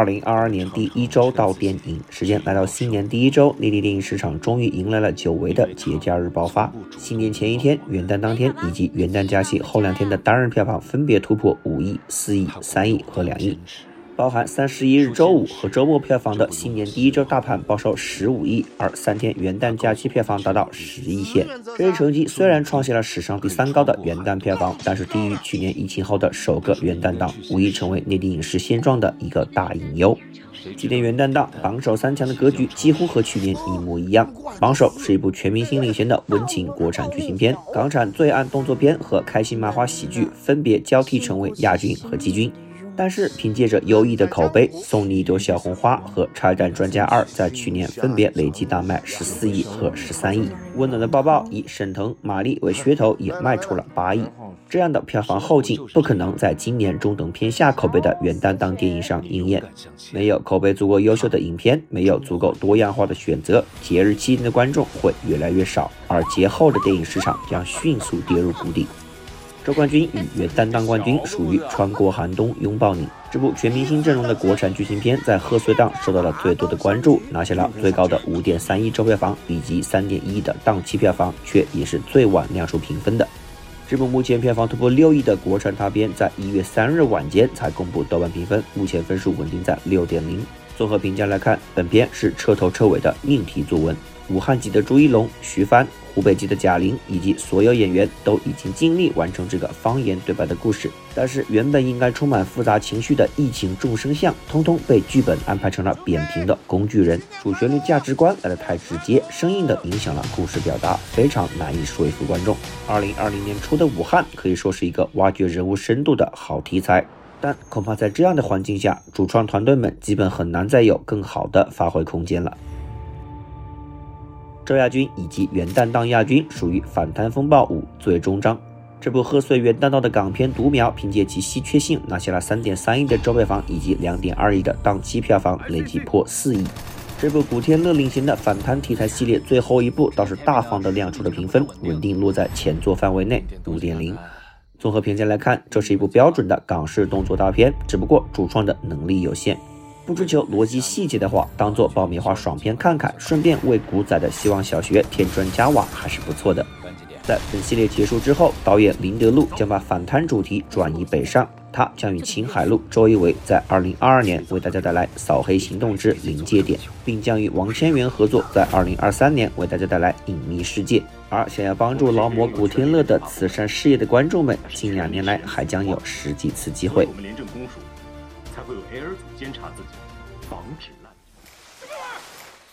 二零二二年第一周到电影，时间来到新年第一周，内地电影市场终于迎来了久违的节假日爆发。新年前一天、元旦当天以及元旦假期后两天的单日票房分别突破五亿、四亿、三亿和两亿。包含三十一日周五和周末票房的新年第一周大盘报收十五亿，而三天元旦假期票房达到十亿线。这一成绩虽然创下了史上第三高的元旦票房，但是低于去年疫情后的首个元旦档，无疑成为内地影视现状的一个大隐忧。今年元旦档榜首三强的格局几乎和去年一模一样。榜首是一部全明星领衔的温情国产剧情片，港产罪案动作片和开心麻花喜剧分别交替成为亚军和季军。但是凭借着优异的口碑，《送你一朵小红花》和《拆弹专家二》在去年分别累计大卖十四亿和十三亿。《温暖的抱抱》以沈腾、马丽为噱头，也卖出了八亿。这样的票房后劲，不可能在今年中等偏下口碑的元旦档电影上应验。没有口碑足够优秀的影片，没有足够多样化的选择，节日期间的观众会越来越少，而节后的电影市场将迅速跌入谷底。周冠军与原担当冠军属于穿过寒冬拥抱你。这部全明星阵容的国产剧情片在贺岁档受到了最多的关注，拿下了最高的五点三亿周票房以及三点一亿的档期票房，却也是最晚亮出评分的。这部目前票房突破六亿的国产大片，在一月三日晚间才公布豆瓣评分，目前分数稳定在六点零。综合评价来看，本片是彻头彻尾的命题作文。武汉籍的朱一龙、徐帆。湖北籍的贾玲以及所有演员都已经尽力完成这个方言对白的故事，但是原本应该充满复杂情绪的疫情众生相，通通被剧本安排成了扁平的工具人。主旋律价值观来的太直接，生硬的影响了故事表达，非常难以说服观众。二零二零年初的武汉可以说是一个挖掘人物深度的好题材，但恐怕在这样的环境下，主创团队们基本很难再有更好的发挥空间了。周亚军以及元旦档亚军属于《反贪风暴五》最终章。这部贺岁元旦档的港片《独苗》凭借其稀缺性拿下了三点三亿的周票房以及两点二亿的档期票房，累计破四亿。这部古天乐领衔的反贪题材系列最后一部倒是大方的亮出了评分，稳定落在前作范围内五点零。综合评价来看，这是一部标准的港式动作大片，只不过主创的能力有限。不追求逻辑细节的话，当做爆米花爽片看看，顺便为古仔的希望小学添砖加瓦还是不错的。在本系列结束之后，导演林德禄将把反贪主题转移北上，他将与秦海璐、周一围在2022年为大家带来《扫黑行动之临界点》，并将与王千源合作，在2023年为大家带来《隐秘世界》。而想要帮助劳模古天乐的慈善事业的观众们，近两年来还将有十几次机会。监察自己，防止滥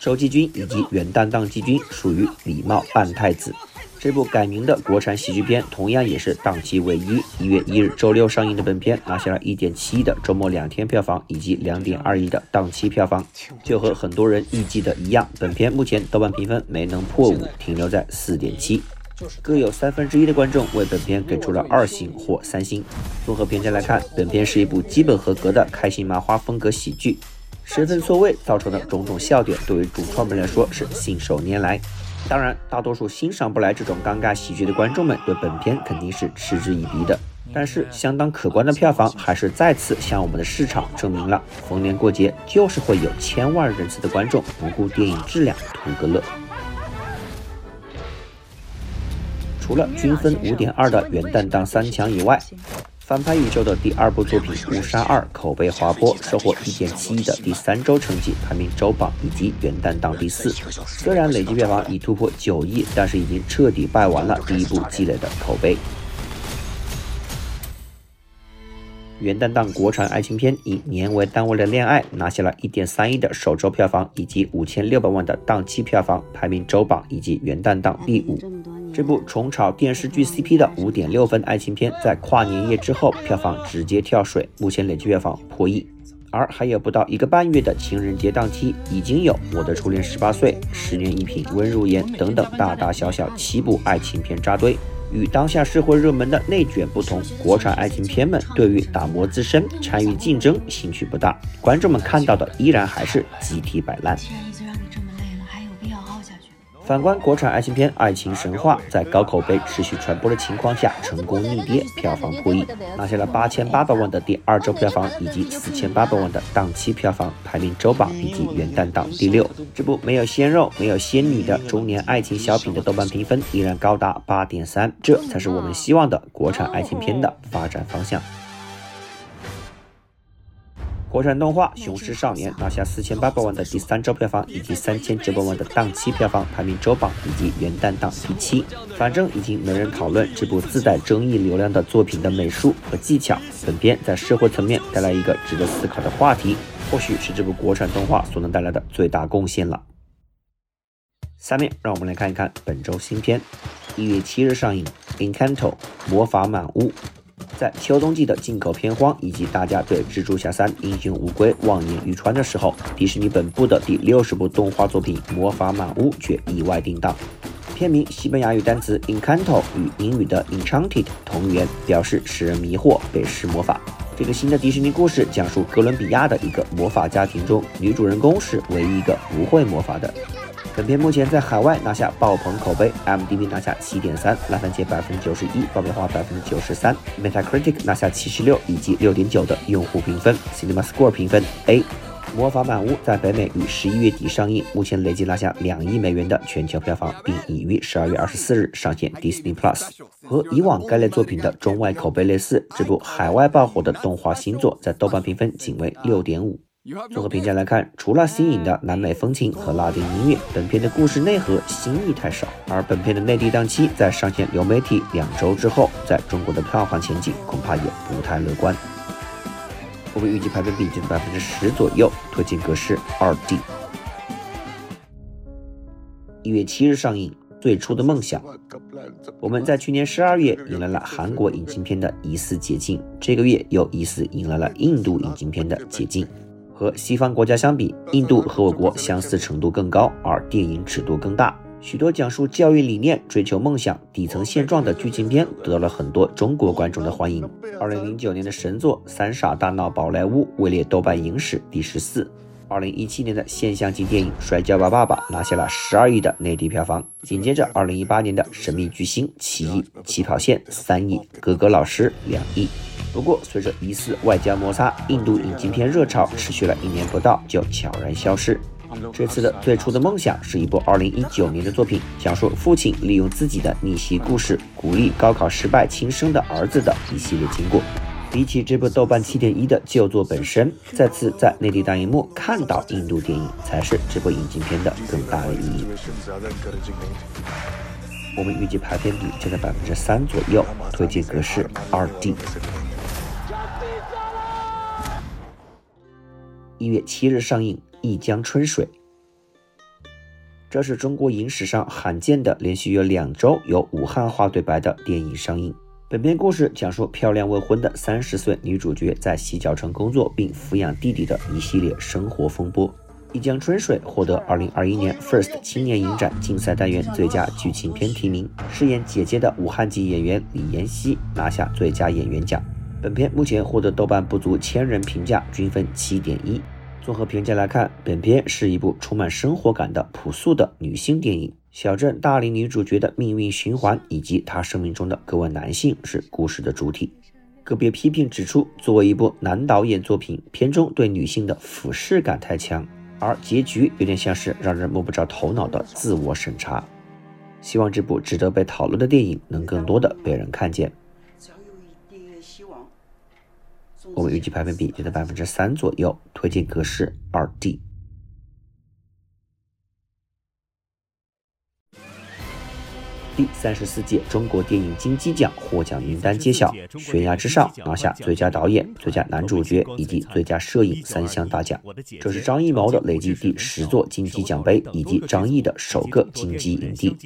收季军以及元旦档季军属于礼貌扮太子。这部改名的国产喜剧片同样也是档期唯一，一月一日周六上映的本片拿下了一点七亿的周末两天票房以及两点二亿的档期票房。就和很多人预计的一样，本片目前豆瓣评分没能破五，停留在四点七。各有三分之一的观众为本片给出了二星或三星。综合评价来看，本片是一部基本合格的开心麻花风格喜剧。身份错位造成的种种笑点，对于主创们来说是信手拈来。当然，大多数欣赏不来这种尴尬喜剧的观众们，对本片肯定是嗤之以鼻的。但是，相当可观的票房还是再次向我们的市场证明了，逢年过节就是会有千万人次的观众不顾电影质量图个乐。除了均分五点二的元旦档三强以外，翻拍宇宙的第二部作品《误杀二》口碑滑坡，收获一点七亿的第三周成绩，排名周榜以及元旦档第四。虽然累计票房已突破九亿，但是已经彻底败完了第一部积累的口碑。元旦档国产爱情片以年为单位的恋爱，拿下了一点三亿的首周票房以及五千六百万的档期票房，排名周榜以及元旦档第五。这部重炒电视剧 CP 的五点六分爱情片，在跨年夜之后票房直接跳水，目前累计票房破亿。而还有不到一个半月的情人节档期，已经有《我的初恋十八岁》《十年一品温如言》等等大大小小七部爱情片扎堆。与当下社会热门的内卷不同，国产爱情片们对于打磨自身、参与竞争兴趣不大，观众们看到的依然还是集体摆烂。反观国产爱情片《爱情神话》，在高口碑持续传播的情况下，成功逆跌，票房破亿，拿下了八千八百万的第二周票房以及四千八百万的档期票房，排名周榜以及元旦档第六。这部没有鲜肉、没有仙女的中年爱情小品的豆瓣评分依然高达八点三，这才是我们希望的国产爱情片的发展方向。国产动画《雄狮少年》拿下四千八百万的第三周票房，以及三千九百万的档期票房，排名周榜以及元旦档第七。反正已经没人讨论这部自带争议流量的作品的美术和技巧。本片在社会层面带来一个值得思考的话题，或许是这部国产动画所能带来的最大贡献了。下面让我们来看一看本周新片，一月七日上映《Encanto 魔法满屋》。在秋冬季的进口片荒以及大家对《蜘蛛侠三：英雄无归》望眼欲穿的时候，迪士尼本部的第六十部动画作品《魔法满屋》却意外定档。片名西班牙语单词 Encanto 与英语的 Enchanted 同源，表示使人迷惑、被施魔法。这个新的迪士尼故事讲述哥伦比亚的一个魔法家庭中，女主人公是唯一一个不会魔法的。本片目前在海外拿下爆棚口碑，M D B 拿下七点三，烂番茄百分之九十一，爆米花百分之九十三，Metacritic 拿下七十六以及六点九的用户评分，Cinema Score 评分 A。魔法满屋在北美于十一月底上映，目前累计拿下两亿美元的全球票房，并已于十二月二十四日上线 Disney Plus。和以往该类作品的中外口碑类似，这部海外爆火的动画新作在豆瓣评分仅为六点五。综合评价来看，除了新颖的南美风情和拉丁音乐，本片的故事内核新意太少。而本片的内地档期在上线流媒体两周之后，在中国的票房前景恐怕也不太乐观。我们预计排片比在百分之十左右，推荐格式二 D。一月七日上映《最初的梦想》。我们在去年十二月迎来了韩国引进片的疑似解禁，这个月又疑似迎来了印度引进片的解禁。和西方国家相比，印度和我国相似程度更高，而电影尺度更大。许多讲述教育理念、追求梦想、底层现状的剧情片得到了很多中国观众的欢迎。二零零九年的神作《三傻大闹宝莱坞》位列豆瓣影史第十四。二零一七年的现象级电影《摔跤吧，爸爸》拿下了十二亿的内地票房。紧接着，二零一八年的《神秘巨星》七亿，《起跑线》三亿，《格格老师》两亿。不过，随着疑似外交摩擦，印度引进片热潮持续了一年不到就悄然消失。这次的最初的梦想是一部2019年的作品，讲述父亲利用自己的逆袭故事，鼓励高考失败轻生的儿子的一系列经过。比起这部豆瓣7.1的旧作本身，再次在内地大荧幕看到印度电影，才是这部引进片的更大的意义。我们预计排片比就在百分之三左右，推荐格式二 D。一月七日上映《一江春水》，这是中国影史上罕见的连续有两周有武汉话对白的电影上映。本片故事讲述漂亮未婚的三十岁女主角在洗脚城工作并抚养弟弟的一系列生活风波。《一江春水》获得二零二一年 FIRST 青年影展竞赛单元最佳剧情片提名，饰演姐姐的武汉籍演员李妍希拿下最佳演员奖。本片目前获得豆瓣不足千人评价，均分七点一。综合评价来看，本片是一部充满生活感的朴素的女性电影。小镇大龄女主角的命运循环以及她生命中的各位男性是故事的主体。个别批评指出，作为一部男导演作品，片中对女性的俯视感太强，而结局有点像是让人摸不着头脑的自我审查。希望这部值得被讨论的电影能更多的被人看见。我们预计排片比就在百分之三左右，推荐格式二 D。第三十四届中国电影金鸡奖获奖名单揭晓，《悬崖之上》拿下最佳导演、最佳男主角以及最佳摄影三项大奖。这是张艺谋的累计第十座金鸡奖杯，以及张译的首个金鸡影帝。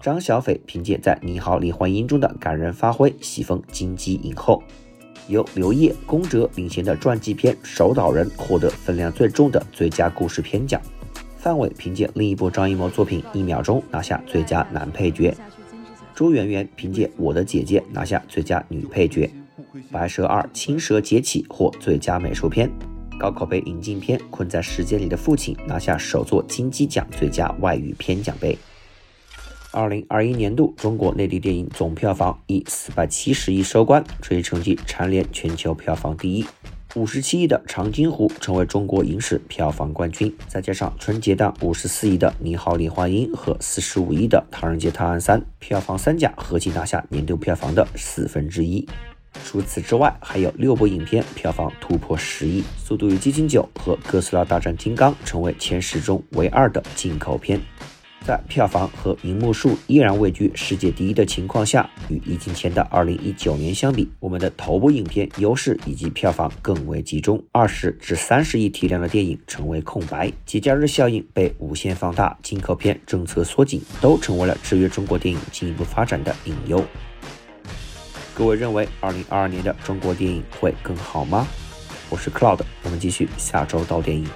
张小斐凭借在《你好，李焕英》中的感人发挥，喜逢金鸡影后。由刘烨、宫哲领衔的传记片《守岛人》获得分量最重的最佳故事片奖，范伟凭借另一部张艺谋作品《一秒钟》拿下最佳男配角，朱媛媛凭借《我的姐姐》拿下最佳女配角，《白蛇二：青蛇劫起》获最佳美术片，高口碑引进片《困在时间里的父亲》拿下首座金鸡奖最佳外语片奖杯。二零二一年度中国内地电影总票房以四百七十亿收官，这一成绩蝉联全球票房第一。五十七亿的《长津湖》成为中国影史票房冠军，再加上春节档五十四亿的《你好，李焕英》和四十五亿的《唐人街探案三》，票房三甲合计拿下年度票房的四分之一。除此之外，还有六部影片票房突破十亿，《速度与激情九》和《哥斯拉大战金刚》成为前十中唯二的进口片。在票房和银幕数依然位居世界第一的情况下，与疫情前的2019年相比，我们的头部影片优势以及票房更为集中。二十至三十亿体量的电影成为空白，节假日效应被无限放大，进口片政策缩紧，都成为了制约中国电影进一步发展的隐忧。各位认为2022年的中国电影会更好吗？我是 Cloud，我们继续下周到电影。